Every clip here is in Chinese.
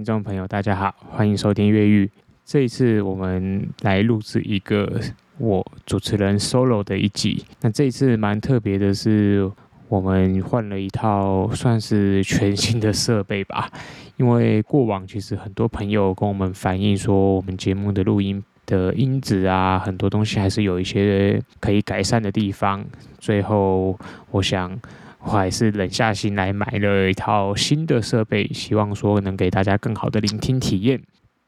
听众朋友，大家好，欢迎收听越狱。这一次我们来录制一个我主持人 solo 的一集。那这一次蛮特别的是，我们换了一套算是全新的设备吧。因为过往其实很多朋友跟我们反映说，我们节目的录音的音质啊，很多东西还是有一些可以改善的地方。最后，我想。我还是忍下心来买了一套新的设备，希望说能给大家更好的聆听体验。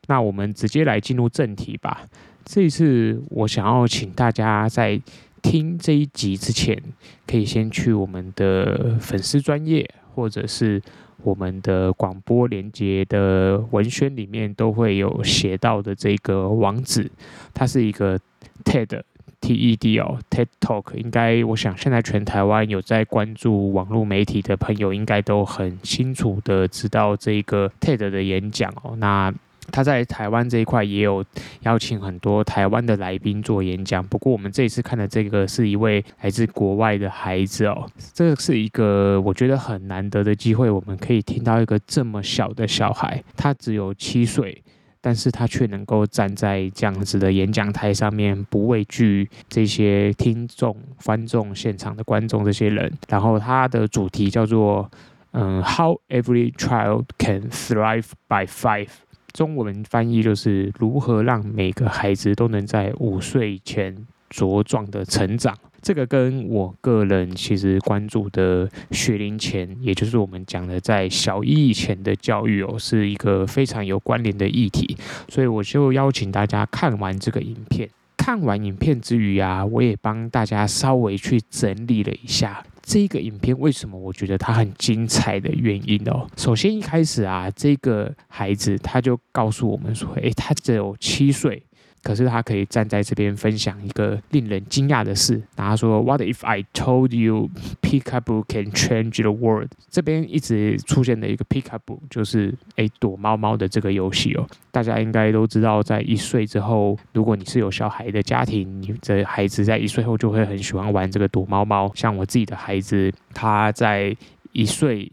那我们直接来进入正题吧。这一次我想要请大家在听这一集之前，可以先去我们的粉丝专页，或者是我们的广播连接的文宣里面都会有写到的这个网址，它是一个 TED。TED 哦，TED Talk 应该，我想现在全台湾有在关注网络媒体的朋友，应该都很清楚的知道这个 TED 的演讲哦。那他在台湾这一块也有邀请很多台湾的来宾做演讲，不过我们这一次看的这个是一位来自国外的孩子哦，这是一个我觉得很难得的机会，我们可以听到一个这么小的小孩，他只有七岁。但是他却能够站在这样子的演讲台上面，不畏惧这些听众、观众、现场的观众这些人。然后他的主题叫做“嗯，How every child can thrive by five”，中文翻译就是如何让每个孩子都能在五岁前茁壮的成长。这个跟我个人其实关注的学龄前，也就是我们讲的在小一以前的教育哦，是一个非常有关联的议题。所以我就邀请大家看完这个影片。看完影片之余啊，我也帮大家稍微去整理了一下这个影片为什么我觉得它很精彩的原因哦。首先一开始啊，这个孩子他就告诉我们说，诶，他只有七岁。可是他可以站在这边分享一个令人惊讶的事。然后他说：“What if I told you Peekaboo can change the world？” 这边一直出现的一个 Peekaboo 就是诶躲猫猫的这个游戏哦。大家应该都知道，在一岁之后，如果你是有小孩的家庭，你的孩子在一岁后就会很喜欢玩这个躲猫猫。像我自己的孩子，他在一岁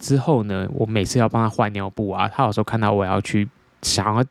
之后呢，我每次要帮他换尿布啊，他有时候看到我要去想要。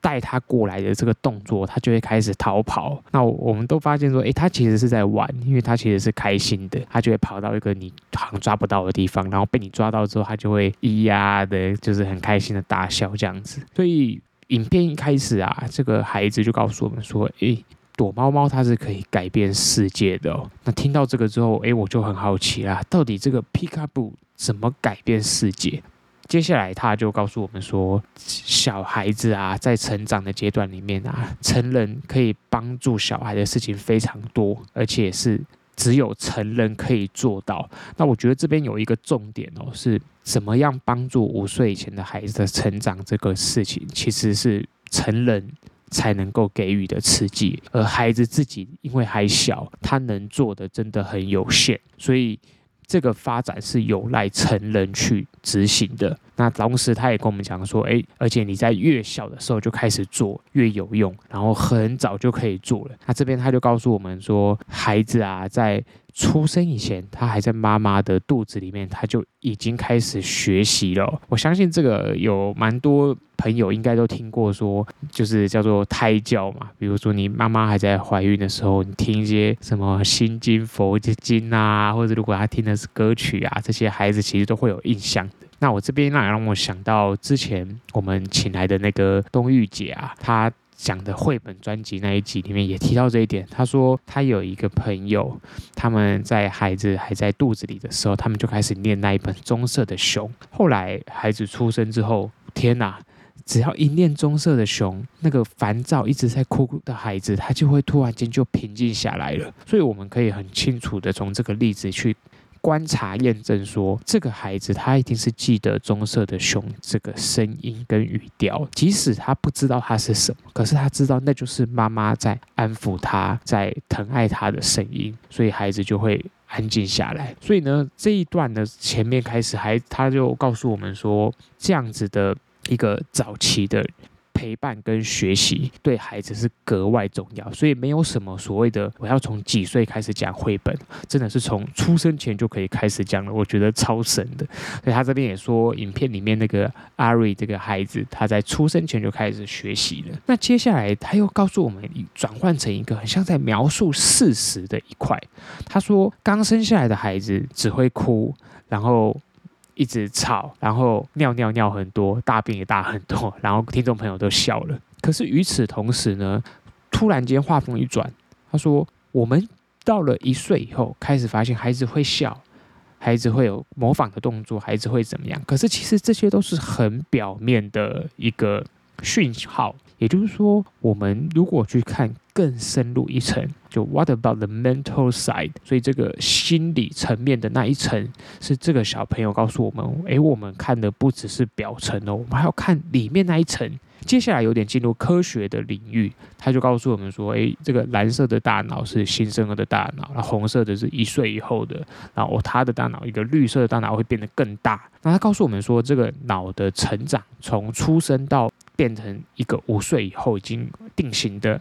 带他过来的这个动作，他就会开始逃跑。那我们都发现说，诶，他其实是在玩，因为他其实是开心的。他就会跑到一个你好像抓不到的地方，然后被你抓到之后，他就会咿呀的，就是很开心的大笑这样子。所以影片一开始啊，这个孩子就告诉我们说，诶，躲猫猫它是可以改变世界的哦。那听到这个之后，诶，我就很好奇啦，到底这个 Peekaboo 怎么改变世界？接下来，他就告诉我们说，小孩子啊，在成长的阶段里面啊，成人可以帮助小孩的事情非常多，而且是只有成人可以做到。那我觉得这边有一个重点哦，是怎么样帮助五岁以前的孩子的成长这个事情，其实是成人才能够给予的刺激，而孩子自己因为还小，他能做的真的很有限，所以。这个发展是有赖成人去执行的。那同时，他也跟我们讲说，诶，而且你在越小的时候就开始做，越有用，然后很早就可以做了。那这边他就告诉我们说，孩子啊，在出生以前，他还在妈妈的肚子里面，他就已经开始学习了。我相信这个有蛮多朋友应该都听过，说就是叫做胎教嘛。比如说你妈妈还在怀孕的时候，你听一些什么心经、佛经啊，或者如果她听的是歌曲啊，这些孩子其实都会有印象的。那我这边让让我想到之前我们请来的那个冬玉姐啊，她。讲的绘本专辑那一集里面也提到这一点。他说他有一个朋友，他们在孩子还在肚子里的时候，他们就开始念那一本棕色的熊。后来孩子出生之后，天哪！只要一念棕色的熊，那个烦躁一直在哭的孩子，他就会突然间就平静下来了。所以我们可以很清楚的从这个例子去。观察验证说，这个孩子他一定是记得棕色的熊这个声音跟语调，即使他不知道它是什么，可是他知道那就是妈妈在安抚他，在疼爱他的声音，所以孩子就会安静下来。所以呢，这一段的前面开始还他就告诉我们说，这样子的一个早期的。陪伴跟学习对孩子是格外重要，所以没有什么所谓的我要从几岁开始讲绘本，真的是从出生前就可以开始讲了。我觉得超神的。所以他这边也说，影片里面那个阿瑞这个孩子，他在出生前就开始学习了。那接下来他又告诉我们，转换成一个很像在描述事实的一块。他说，刚生下来的孩子只会哭，然后。一直吵，然后尿尿尿很多，大便也大很多，然后听众朋友都笑了。可是与此同时呢，突然间话锋一转，他说：“我们到了一岁以后，开始发现孩子会笑，孩子会有模仿的动作，孩子会怎么样？可是其实这些都是很表面的一个讯号。也就是说，我们如果去看。”更深入一层，就 What about the mental side？所以这个心理层面的那一层，是这个小朋友告诉我们：诶，我们看的不只是表层哦，我们还要看里面那一层。接下来有点进入科学的领域，他就告诉我们说：诶，这个蓝色的大脑是新生儿的大脑，那红色的是一岁以后的，然后他的大脑一个绿色的大脑会变得更大。那他告诉我们说，这个脑的成长从出生到变成一个五岁以后已经定型的。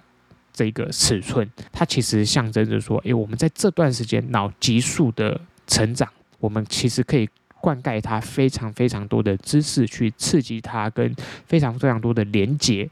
这个尺寸，它其实象征着说，诶，我们在这段时间脑急速的成长，我们其实可以灌溉它非常非常多的知识，去刺激它跟非常非常多的连接。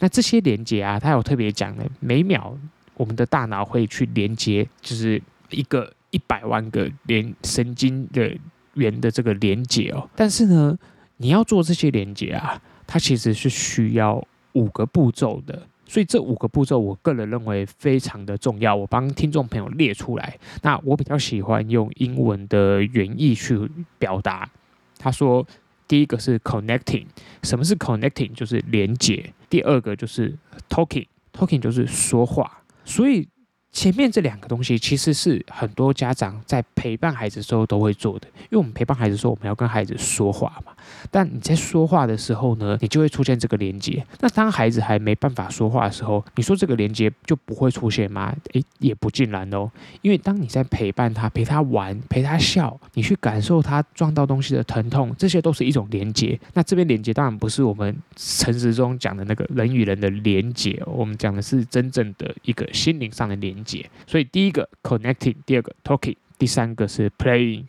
那这些连接啊，它有特别讲的，每秒我们的大脑会去连接，就是一个一百万个连神经的元的这个连接哦。但是呢，你要做这些连接啊，它其实是需要五个步骤的。所以这五个步骤，我个人认为非常的重要。我帮听众朋友列出来。那我比较喜欢用英文的原意去表达。他说，第一个是 connecting，什么是 connecting？就是连接。第二个就是 talking，talking 就是说话。所以。前面这两个东西其实是很多家长在陪伴孩子时候都会做的，因为我们陪伴孩子说，我们要跟孩子说话嘛。但你在说话的时候呢，你就会出现这个连接。那当孩子还没办法说话的时候，你说这个连接就不会出现吗？诶，也不尽然哦。因为当你在陪伴他、陪他玩、陪他笑，你去感受他撞到东西的疼痛，这些都是一种连接。那这边连接当然不是我们陈时中讲的那个人与人的连接，我们讲的是真正的一个心灵上的连接接。所以第一个 connecting，第二个 talking，第三个是 playing。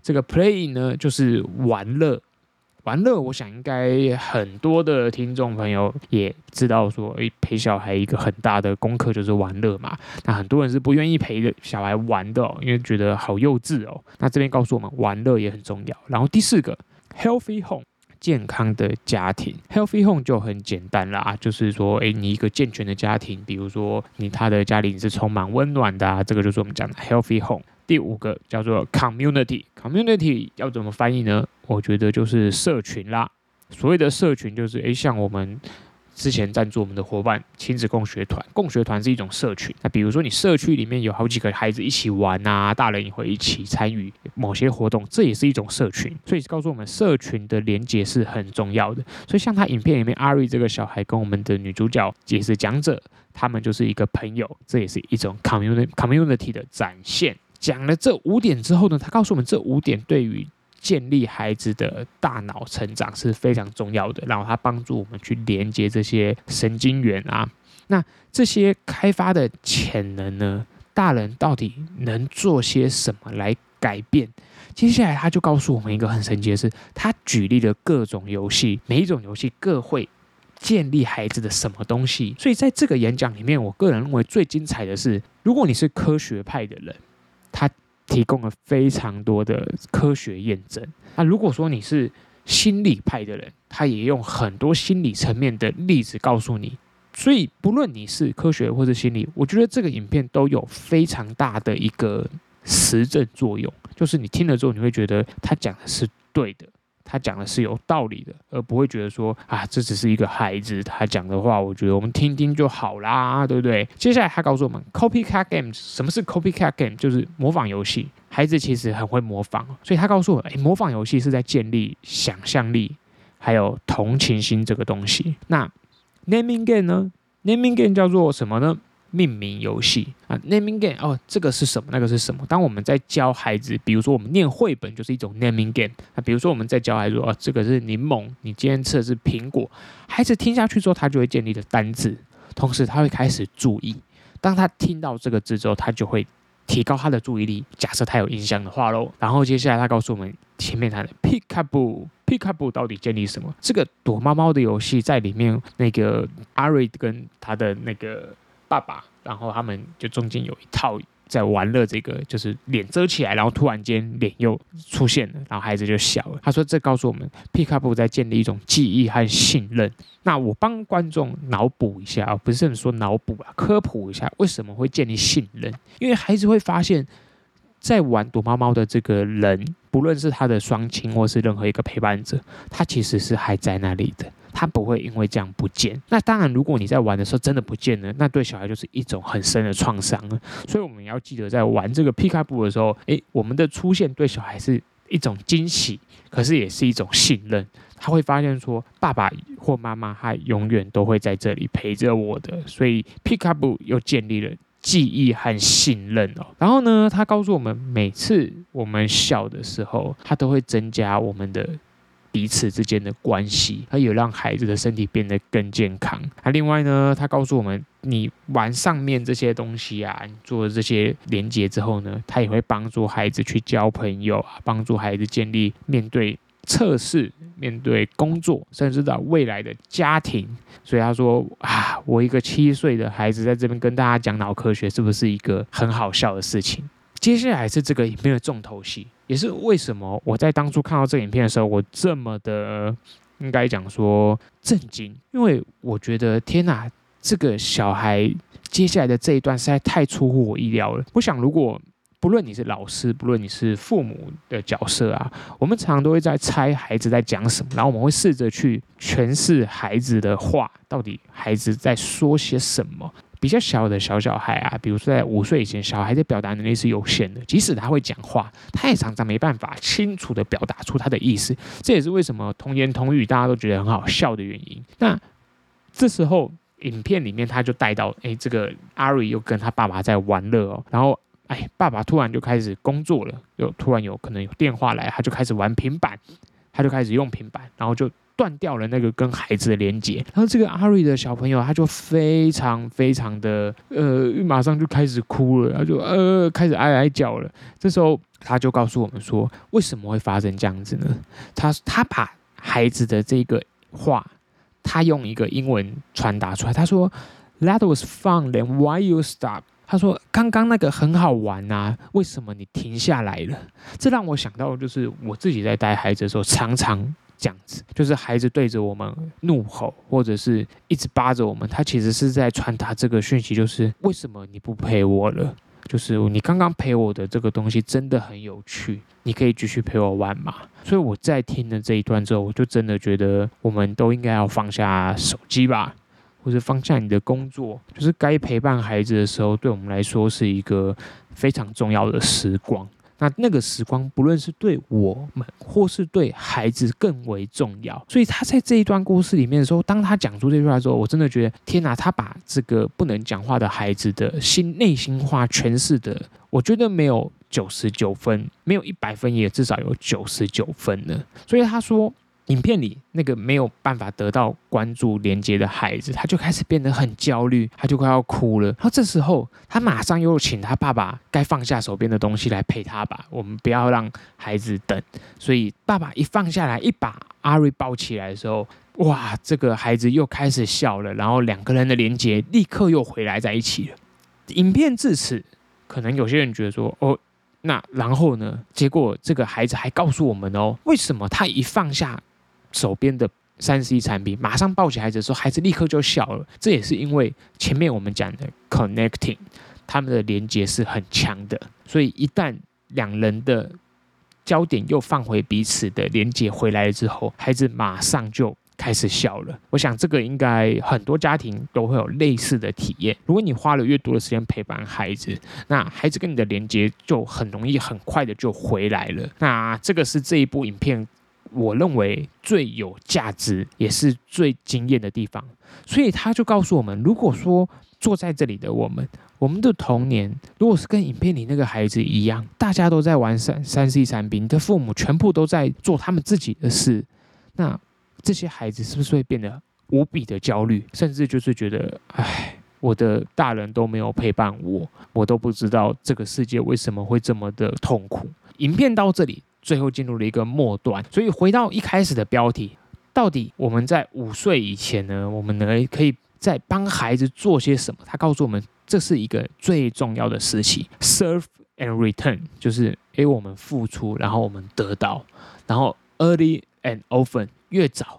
这个 playing 呢，就是玩乐。玩乐，我想应该很多的听众朋友也知道说，诶，陪小孩一个很大的功课就是玩乐嘛。那很多人是不愿意陪小孩玩的哦，因为觉得好幼稚哦。那这边告诉我们，玩乐也很重要。然后第四个 healthy home。健康的家庭，healthy home 就很简单啦，就是说，诶，你一个健全的家庭，比如说你他的家里是充满温暖的啊，这个就是我们讲的 healthy home。第五个叫做 community，community 要怎么翻译呢？我觉得就是社群啦。所谓的社群就是，诶，像我们。之前赞助我们的伙伴亲子共学团，共学团是一种社群。那比如说你社区里面有好几个孩子一起玩啊，大人也会一起参与某些活动，这也是一种社群。所以告诉我们，社群的连接是很重要的。所以像他影片里面阿瑞这个小孩跟我们的女主角也是讲者，他们就是一个朋友，这也是一种 community community 的展现。讲了这五点之后呢，他告诉我们这五点对于。建立孩子的大脑成长是非常重要的，然后它帮助我们去连接这些神经元啊。那这些开发的潜能呢？大人到底能做些什么来改变？接下来他就告诉我们一个很神奇的事，他举例了各种游戏，每一种游戏各会建立孩子的什么东西。所以在这个演讲里面，我个人认为最精彩的是，如果你是科学派的人，他。提供了非常多的科学验证。那如果说你是心理派的人，他也用很多心理层面的例子告诉你。所以不论你是科学或者心理，我觉得这个影片都有非常大的一个实证作用，就是你听了之后，你会觉得他讲的是对的。他讲的是有道理的，而不会觉得说啊，这只是一个孩子他讲的话，我觉得我们听听就好啦，对不对？接下来他告诉我们，copycat game，什么是 copycat game？就是模仿游戏。孩子其实很会模仿，所以他告诉我，诶，模仿游戏是在建立想象力，还有同情心这个东西。那 naming game 呢？naming game 叫做什么呢？命名游戏啊，naming game 哦，这个是什么？那个是什么？当我们在教孩子，比如说我们念绘本就是一种 naming game。那比如说我们在教孩子说，哦，这个是柠檬，你今天吃的是苹果。孩子听下去之后，他就会建立的单字，同时他会开始注意。当他听到这个字之后，他就会提高他的注意力。假设他有印象的话喽，然后接下来他告诉我们前面谈的 Peekaboo，Peekaboo 到底建立什么？这个躲猫猫的游戏在里面，那个阿瑞跟他的那个。爸爸，然后他们就中间有一套在玩乐，这个就是脸遮起来，然后突然间脸又出现了，然后孩子就笑了。他说：“这告诉我们，皮卡布在建立一种记忆和信任。”那我帮观众脑补一下啊，不是很说脑补啊，科普一下为什么会建立信任？因为孩子会发现，在玩躲猫猫的这个人，不论是他的双亲或是任何一个陪伴者，他其实是还在那里的。他不会因为这样不见。那当然，如果你在玩的时候真的不见了，那对小孩就是一种很深的创伤了。所以我们要记得，在玩这个皮卡布的时候，诶，我们的出现对小孩是一种惊喜，可是也是一种信任。他会发现说，爸爸或妈妈他永远都会在这里陪着我的。所以皮卡布又建立了记忆和信任哦。然后呢，他告诉我们，每次我们笑的时候，他都会增加我们的。彼此之间的关系，它有让孩子的身体变得更健康。那另外呢，他告诉我们，你玩上面这些东西啊，你做这些连接之后呢，他也会帮助孩子去交朋友啊，帮助孩子建立面对测试、面对工作，甚至到未来的家庭。所以他说啊，我一个七岁的孩子在这边跟大家讲脑科学，是不是一个很好笑的事情？接下来是这个影片的重头戏，也是为什么我在当初看到这个影片的时候，我这么的应该讲说震惊，因为我觉得天哪，这个小孩接下来的这一段实在太出乎我意料了。我想，如果不论你是老师，不论你是父母的角色啊，我们常常都会在猜孩子在讲什么，然后我们会试着去诠释孩子的话，到底孩子在说些什么。比较小的小小孩啊，比如说在五岁以前，小孩的表达能力是有限的。即使他会讲话，他也常常没办法清楚地表达出他的意思。这也是为什么童言童语大家都觉得很好笑的原因。那这时候，影片里面他就带到，哎，这个阿瑞又跟他爸爸在玩乐哦。然后，哎，爸爸突然就开始工作了，又突然有可能有电话来，他就开始玩平板，他就开始用平板，然后就。断掉了那个跟孩子的连接，然后这个阿瑞的小朋友他就非常非常的呃，马上就开始哭了，他就呃开始哀哀叫了。这时候他就告诉我们说，为什么会发生这样子呢？他他把孩子的这个话，他用一个英文传达出来。他说：“That was fun, then why you stop？” 他说：“刚刚那个很好玩啊，为什么你停下来了？”这让我想到，就是我自己在带孩子的时候，常常。这样子，就是孩子对着我们怒吼，或者是一直扒着我们，他其实是在传达这个讯息，就是为什么你不陪我了？就是你刚刚陪我的这个东西真的很有趣，你可以继续陪我玩吗？所以我在听了这一段之后，我就真的觉得我们都应该要放下手机吧，或者放下你的工作，就是该陪伴孩子的时候，对我们来说是一个非常重要的时光。那那个时光，不论是对我们，或是对孩子更为重要。所以他在这一段故事里面的时候，当他讲出这句话的时候，我真的觉得天哪！他把这个不能讲话的孩子的心内心话诠释的，我觉得没有九十九分，没有一百分，也至少有九十九分了。所以他说。影片里那个没有办法得到关注连接的孩子，他就开始变得很焦虑，他就快要哭了。然后这时候，他马上又请他爸爸该放下手边的东西来陪他吧。我们不要让孩子等。所以爸爸一放下来，一把阿瑞抱起来的时候，哇，这个孩子又开始笑了。然后两个人的连接立刻又回来在一起了。影片至此，可能有些人觉得说，哦，那然后呢？结果这个孩子还告诉我们哦，为什么他一放下。手边的三 C 产品，马上抱起孩子的时候，孩子立刻就笑了。这也是因为前面我们讲的 connecting，他们的连接是很强的。所以一旦两人的焦点又放回彼此的连接回来了之后，孩子马上就开始笑了。我想这个应该很多家庭都会有类似的体验。如果你花了越多的时间陪伴孩子，那孩子跟你的连接就很容易很快的就回来了。那这个是这一部影片。我认为最有价值也是最惊艳的地方。所以他就告诉我们，如果说坐在这里的我们，我们的童年如果是跟影片里那个孩子一样，大家都在玩三三 C 产品，你的父母全部都在做他们自己的事，那这些孩子是不是会变得无比的焦虑，甚至就是觉得，哎，我的大人都没有陪伴我，我都不知道这个世界为什么会这么的痛苦。影片到这里，最后进入了一个末段，所以回到一开始的标题，到底我们在五岁以前呢，我们能可以在帮孩子做些什么？他告诉我们，这是一个最重要的时期，serve and return，就是诶，我们付出，然后我们得到，然后 early and often，越早。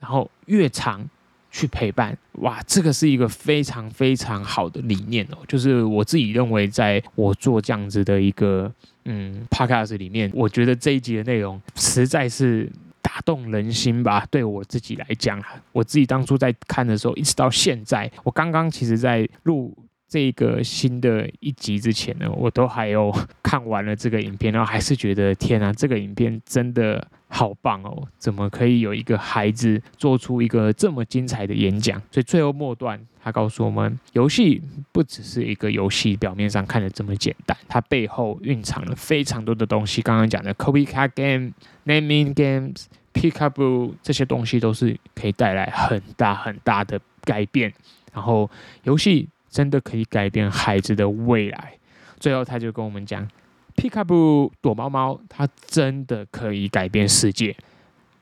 然后越长去陪伴，哇，这个是一个非常非常好的理念哦。就是我自己认为，在我做这样子的一个嗯 podcast 里面，我觉得这一集的内容实在是打动人心吧。对我自己来讲，我自己当初在看的时候，一直到现在，我刚刚其实在录。这个新的一集之前呢，我都还有看完了这个影片，然后还是觉得天啊，这个影片真的好棒哦！怎么可以有一个孩子做出一个这么精彩的演讲？所以最后末段，他告诉我们，游戏不只是一个游戏，表面上看的这么简单，它背后蕴藏了非常多的东西。刚刚讲的 Copycat Game、Naming Games、Peekaboo 这些东西都是可以带来很大很大的改变。然后游戏。真的可以改变孩子的未来。最后，他就跟我们讲：“Peekaboo 躲猫猫，它真的可以改变世界。”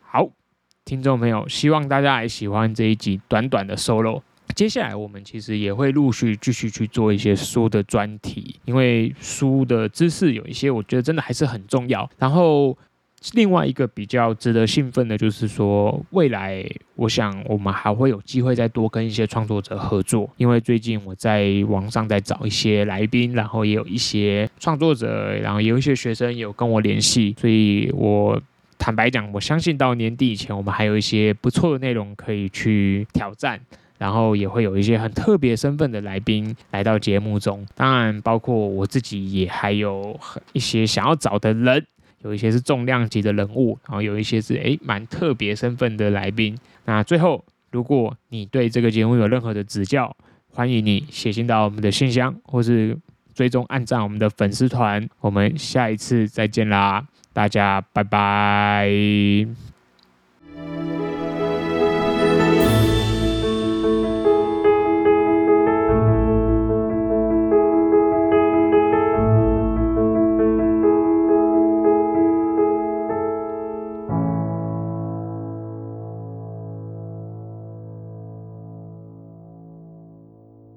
好，听众朋友，希望大家也喜欢这一集短短的 solo。接下来，我们其实也会陆续继续去做一些书的专题，因为书的知识有一些，我觉得真的还是很重要。然后。另外一个比较值得兴奋的，就是说未来，我想我们还会有机会再多跟一些创作者合作，因为最近我在网上在找一些来宾，然后也有一些创作者，然后也有一些学生有跟我联系，所以我坦白讲，我相信到年底以前，我们还有一些不错的内容可以去挑战，然后也会有一些很特别身份的来宾来到节目中，当然包括我自己也还有一些想要找的人。有一些是重量级的人物，然后有一些是诶蛮特别身份的来宾。那最后，如果你对这个节目有任何的指教，欢迎你写信到我们的信箱，或是追踪按赞我们的粉丝团。我们下一次再见啦，大家拜拜。